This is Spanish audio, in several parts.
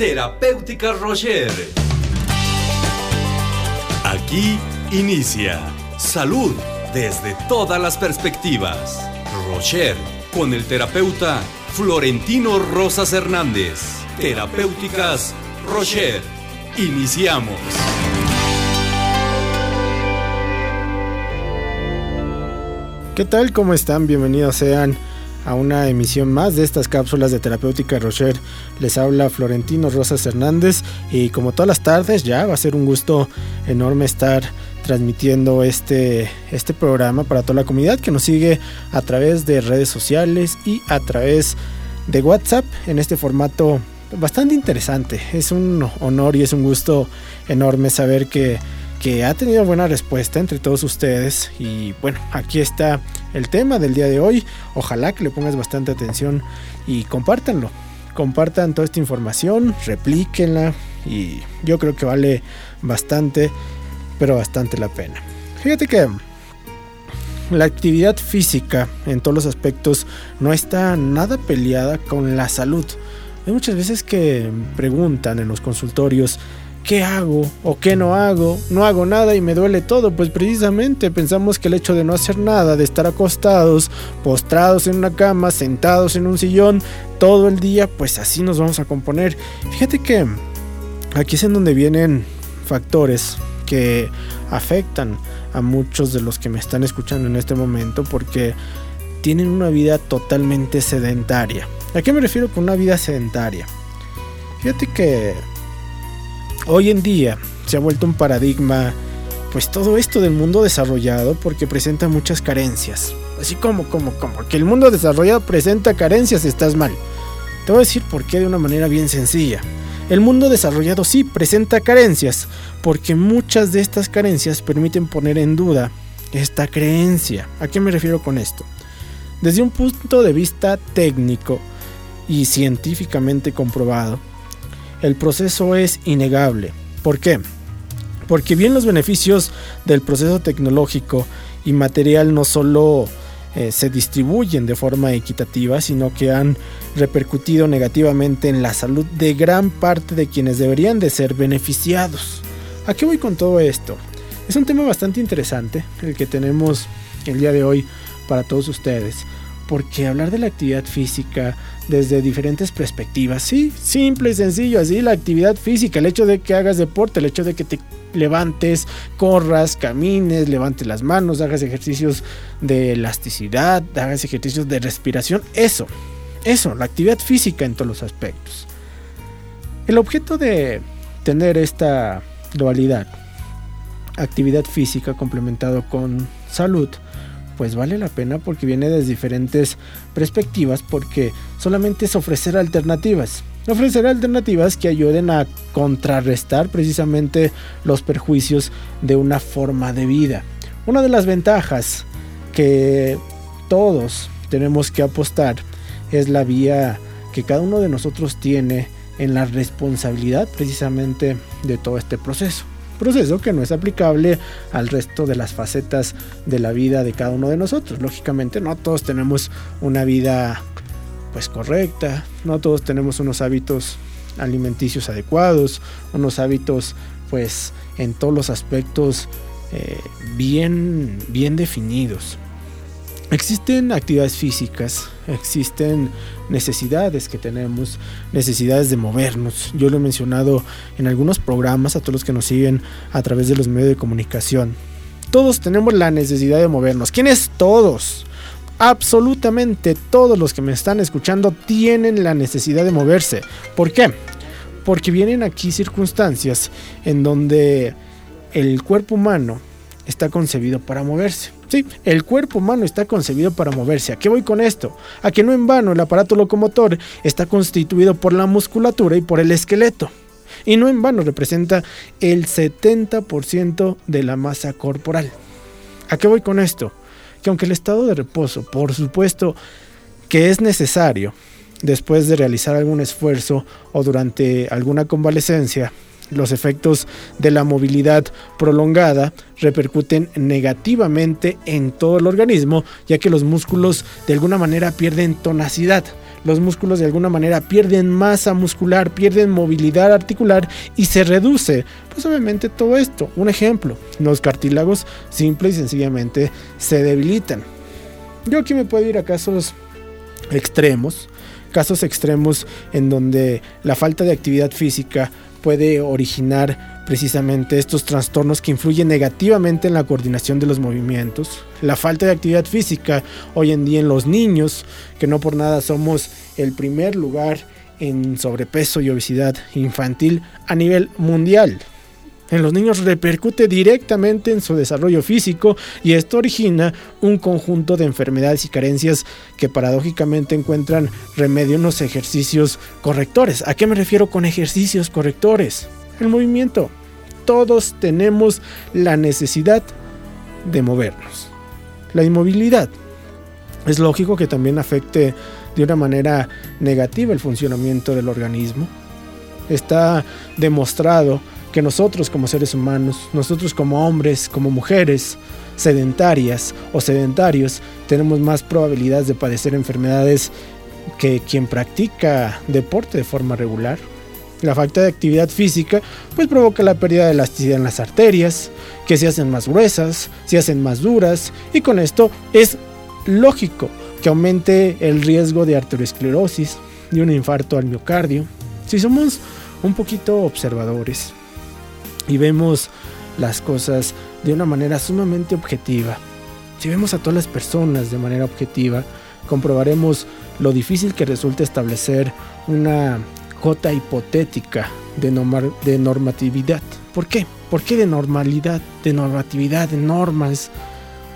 Terapéutica Rocher. Aquí inicia Salud desde todas las perspectivas. Rocher con el terapeuta Florentino Rosas Hernández. Terapéuticas Rocher. Iniciamos. ¿Qué tal? ¿Cómo están? Bienvenidos sean a una emisión más de estas cápsulas de terapéutica Rocher. Les habla Florentino Rosas Hernández y como todas las tardes ya va a ser un gusto enorme estar transmitiendo este, este programa para toda la comunidad que nos sigue a través de redes sociales y a través de WhatsApp en este formato bastante interesante. Es un honor y es un gusto enorme saber que que ha tenido buena respuesta entre todos ustedes. Y bueno, aquí está el tema del día de hoy. Ojalá que le pongas bastante atención y compártanlo. Compartan toda esta información, replíquenla y yo creo que vale bastante, pero bastante la pena. Fíjate que la actividad física en todos los aspectos no está nada peleada con la salud. Hay muchas veces que preguntan en los consultorios ¿qué hago o qué no hago? No hago nada y me duele todo. Pues precisamente pensamos que el hecho de no hacer nada, de estar acostados, postrados en una cama, sentados en un sillón todo el día, pues así nos vamos a componer. Fíjate que aquí es en donde vienen factores que afectan a muchos de los que me están escuchando en este momento porque tienen una vida totalmente sedentaria. ¿A qué me refiero con una vida sedentaria? Fíjate que hoy en día se ha vuelto un paradigma, pues todo esto del mundo desarrollado porque presenta muchas carencias. Así como, como, como, que el mundo desarrollado presenta carencias, estás mal. Te voy a decir por qué de una manera bien sencilla. El mundo desarrollado sí presenta carencias, porque muchas de estas carencias permiten poner en duda esta creencia. ¿A qué me refiero con esto? Desde un punto de vista técnico y científicamente comprobado, el proceso es innegable. ¿Por qué? Porque bien los beneficios del proceso tecnológico y material no solo eh, se distribuyen de forma equitativa, sino que han repercutido negativamente en la salud de gran parte de quienes deberían de ser beneficiados. ¿A qué voy con todo esto? Es un tema bastante interesante el que tenemos el día de hoy para todos ustedes, porque hablar de la actividad física, desde diferentes perspectivas. Sí, simple y sencillo, así la actividad física, el hecho de que hagas deporte, el hecho de que te levantes, corras, camines, levantes las manos, hagas ejercicios de elasticidad, hagas ejercicios de respiración, eso, eso, la actividad física en todos los aspectos. El objeto de tener esta dualidad, actividad física complementado con salud, pues vale la pena porque viene desde diferentes perspectivas, porque solamente es ofrecer alternativas. Ofrecer alternativas que ayuden a contrarrestar precisamente los perjuicios de una forma de vida. Una de las ventajas que todos tenemos que apostar es la vía que cada uno de nosotros tiene en la responsabilidad precisamente de todo este proceso proceso que no es aplicable al resto de las facetas de la vida de cada uno de nosotros. Lógicamente no todos tenemos una vida pues correcta, no todos tenemos unos hábitos alimenticios adecuados, unos hábitos pues en todos los aspectos eh, bien, bien definidos. Existen actividades físicas, existen necesidades que tenemos, necesidades de movernos. Yo lo he mencionado en algunos programas a todos los que nos siguen a través de los medios de comunicación. Todos tenemos la necesidad de movernos. ¿Quiénes todos? Absolutamente todos los que me están escuchando tienen la necesidad de moverse. ¿Por qué? Porque vienen aquí circunstancias en donde el cuerpo humano está concebido para moverse. Sí, el cuerpo humano está concebido para moverse. ¿A qué voy con esto? A que no en vano el aparato locomotor está constituido por la musculatura y por el esqueleto. Y no en vano representa el 70% de la masa corporal. ¿A qué voy con esto? Que aunque el estado de reposo, por supuesto, que es necesario después de realizar algún esfuerzo o durante alguna convalecencia, los efectos de la movilidad prolongada repercuten negativamente en todo el organismo, ya que los músculos de alguna manera pierden tonacidad, los músculos de alguna manera pierden masa muscular, pierden movilidad articular y se reduce, pues obviamente todo esto. Un ejemplo, los cartílagos simple y sencillamente se debilitan. Yo aquí me puedo ir a casos extremos, casos extremos en donde la falta de actividad física puede originar precisamente estos trastornos que influyen negativamente en la coordinación de los movimientos. La falta de actividad física hoy en día en los niños, que no por nada somos el primer lugar en sobrepeso y obesidad infantil a nivel mundial. En los niños repercute directamente en su desarrollo físico y esto origina un conjunto de enfermedades y carencias que paradójicamente encuentran remedio en los ejercicios correctores. ¿A qué me refiero con ejercicios correctores? El movimiento. Todos tenemos la necesidad de movernos. La inmovilidad. Es lógico que también afecte de una manera negativa el funcionamiento del organismo. Está demostrado que nosotros como seres humanos, nosotros como hombres, como mujeres sedentarias o sedentarios, tenemos más probabilidades de padecer enfermedades que quien practica deporte de forma regular. La falta de actividad física pues provoca la pérdida de elasticidad en las arterias, que se hacen más gruesas, se hacen más duras y con esto es lógico que aumente el riesgo de arteriosclerosis y un infarto al miocardio. Si somos un poquito observadores, y vemos las cosas de una manera sumamente objetiva. Si vemos a todas las personas de manera objetiva, comprobaremos lo difícil que resulta establecer una cota hipotética de, de normatividad. ¿Por qué? ¿Por qué de normalidad, de normatividad, de normas?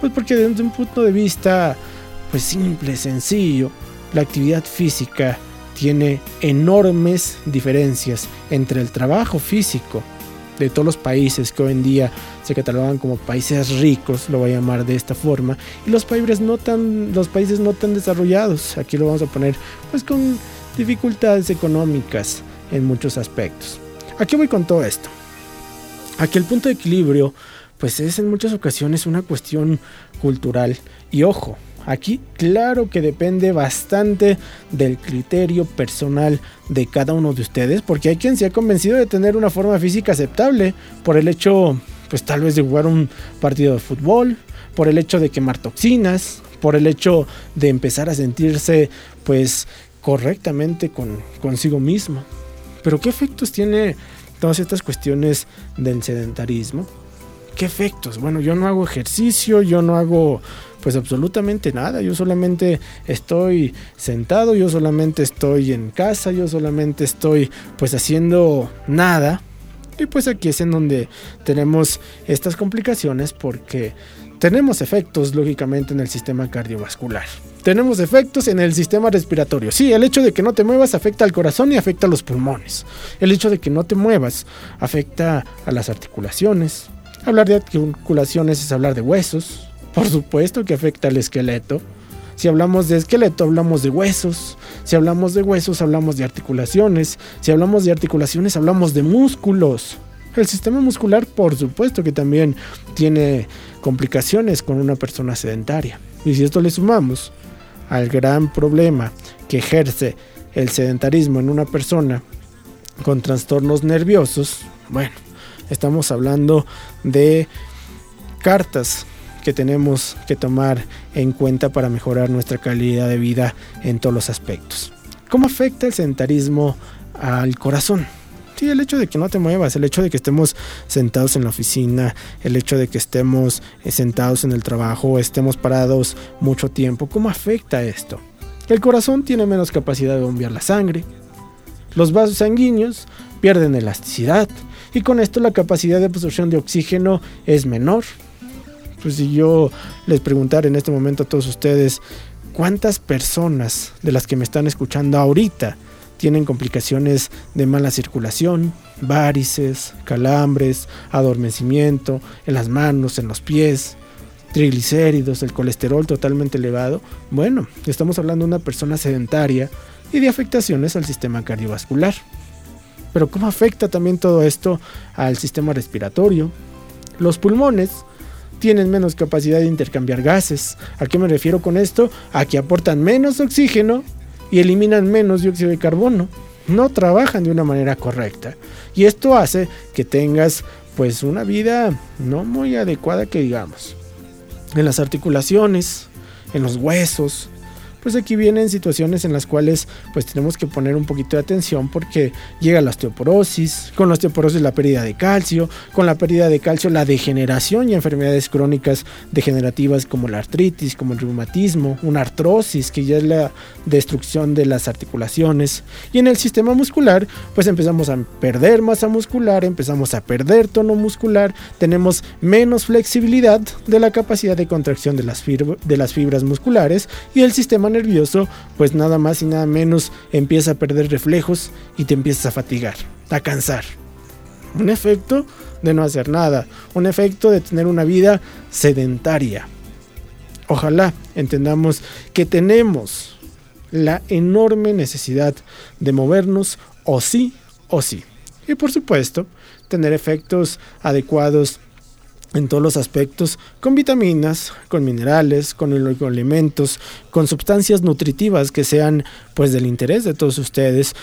Pues porque desde un punto de vista pues simple, sencillo, la actividad física tiene enormes diferencias entre el trabajo físico de todos los países que hoy en día se catalogan como países ricos, lo voy a llamar de esta forma, y los países no tan, los países no tan desarrollados, aquí lo vamos a poner pues con dificultades económicas en muchos aspectos. Aquí voy con todo esto. Aquí el punto de equilibrio pues es en muchas ocasiones una cuestión cultural y ojo, Aquí claro que depende bastante del criterio personal de cada uno de ustedes, porque hay quien se ha convencido de tener una forma física aceptable por el hecho, pues tal vez de jugar un partido de fútbol, por el hecho de quemar toxinas, por el hecho de empezar a sentirse pues correctamente con consigo mismo. Pero ¿qué efectos tiene todas estas cuestiones del sedentarismo? ¿Qué efectos? Bueno, yo no hago ejercicio, yo no hago pues absolutamente nada. Yo solamente estoy sentado, yo solamente estoy en casa, yo solamente estoy pues haciendo nada. Y pues aquí es en donde tenemos estas complicaciones porque tenemos efectos lógicamente en el sistema cardiovascular. Tenemos efectos en el sistema respiratorio. Sí, el hecho de que no te muevas afecta al corazón y afecta a los pulmones. El hecho de que no te muevas afecta a las articulaciones. Hablar de articulaciones es hablar de huesos, por supuesto que afecta al esqueleto. Si hablamos de esqueleto, hablamos de huesos. Si hablamos de huesos, hablamos de articulaciones. Si hablamos de articulaciones, hablamos de músculos. El sistema muscular, por supuesto que también tiene complicaciones con una persona sedentaria. Y si esto le sumamos al gran problema que ejerce el sedentarismo en una persona con trastornos nerviosos, bueno, estamos hablando de cartas que tenemos que tomar en cuenta para mejorar nuestra calidad de vida en todos los aspectos. ¿Cómo afecta el sedentarismo al corazón? Sí, el hecho de que no te muevas, el hecho de que estemos sentados en la oficina, el hecho de que estemos eh, sentados en el trabajo, estemos parados mucho tiempo, ¿cómo afecta esto? El corazón tiene menos capacidad de bombear la sangre, los vasos sanguíneos pierden elasticidad y con esto la capacidad de absorción de oxígeno es menor, pues si yo les preguntara en este momento a todos ustedes, ¿cuántas personas de las que me están escuchando ahorita tienen complicaciones de mala circulación, varices, calambres, adormecimiento en las manos, en los pies, triglicéridos, el colesterol totalmente elevado? Bueno, estamos hablando de una persona sedentaria y de afectaciones al sistema cardiovascular. Pero ¿cómo afecta también todo esto al sistema respiratorio? Los pulmones tienen menos capacidad de intercambiar gases. ¿A qué me refiero con esto? A que aportan menos oxígeno y eliminan menos dióxido de carbono. No trabajan de una manera correcta. Y esto hace que tengas pues una vida no muy adecuada que digamos. En las articulaciones, en los huesos, pues aquí vienen situaciones en las cuales pues tenemos que poner un poquito de atención porque llega la osteoporosis, con la osteoporosis la pérdida de calcio, con la pérdida de calcio la degeneración y enfermedades crónicas degenerativas como la artritis, como el reumatismo, una artrosis que ya es la destrucción de las articulaciones. Y en el sistema muscular pues empezamos a perder masa muscular, empezamos a perder tono muscular, tenemos menos flexibilidad de la capacidad de contracción de las, de las fibras musculares y el sistema nervioso, pues nada más y nada menos empieza a perder reflejos y te empiezas a fatigar, a cansar. Un efecto de no hacer nada, un efecto de tener una vida sedentaria. Ojalá entendamos que tenemos la enorme necesidad de movernos o sí o sí. Y por supuesto, tener efectos adecuados en todos los aspectos, con vitaminas, con minerales, con alimentos, con sustancias nutritivas que sean pues del interés de todos ustedes,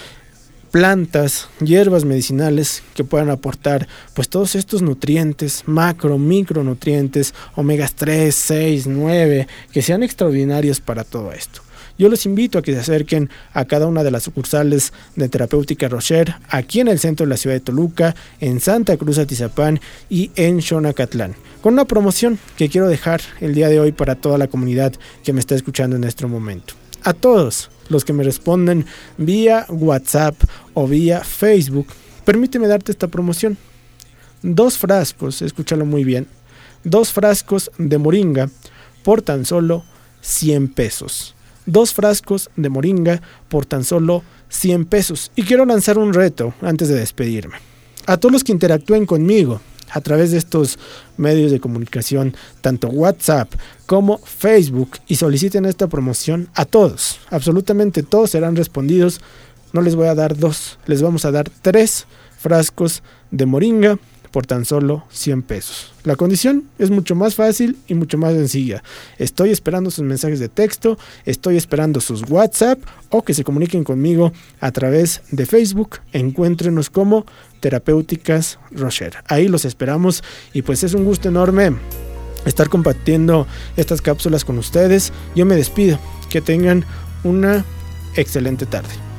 plantas, hierbas medicinales que puedan aportar pues todos estos nutrientes, macro, micronutrientes, omegas 3, 6, 9, que sean extraordinarios para todo esto. Yo los invito a que se acerquen a cada una de las sucursales de Terapéutica Rocher, aquí en el centro de la ciudad de Toluca, en Santa Cruz Atizapán y en Xonacatlán, con una promoción que quiero dejar el día de hoy para toda la comunidad que me está escuchando en este momento. A todos los que me responden vía WhatsApp o vía Facebook, permíteme darte esta promoción. Dos frascos, escúchalo muy bien, dos frascos de moringa por tan solo 100 pesos dos frascos de moringa por tan solo 100 pesos. Y quiero lanzar un reto antes de despedirme. A todos los que interactúen conmigo a través de estos medios de comunicación, tanto WhatsApp como Facebook, y soliciten esta promoción, a todos, absolutamente todos serán respondidos. No les voy a dar dos, les vamos a dar tres frascos de moringa por tan solo 100 pesos. La condición es mucho más fácil y mucho más sencilla. Estoy esperando sus mensajes de texto, estoy esperando sus WhatsApp o que se comuniquen conmigo a través de Facebook. Encuéntrenos como Terapéuticas Rocher. Ahí los esperamos y pues es un gusto enorme estar compartiendo estas cápsulas con ustedes. Yo me despido. Que tengan una excelente tarde.